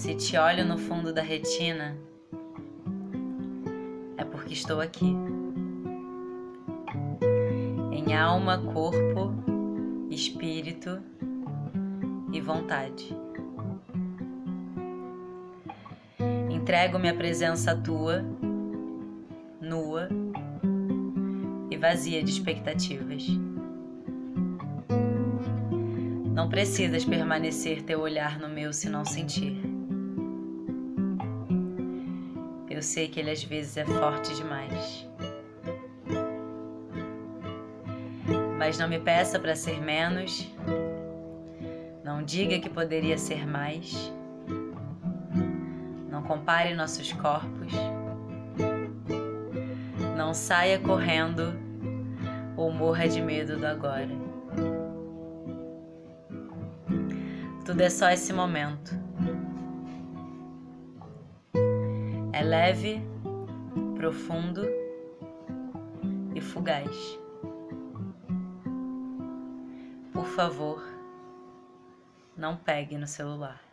Se te olho no fundo da retina, é porque estou aqui. Em alma, corpo, espírito e vontade. Entrego minha presença tua, nua e vazia de expectativas. Não precisas permanecer teu olhar no meu se não sentir. Eu sei que ele às vezes é forte demais. Mas não me peça para ser menos. Não diga que poderia ser mais. Não compare nossos corpos. Não saia correndo ou morra de medo do agora. Tudo é só esse momento. É leve, profundo e fugaz. Por favor, não pegue no celular.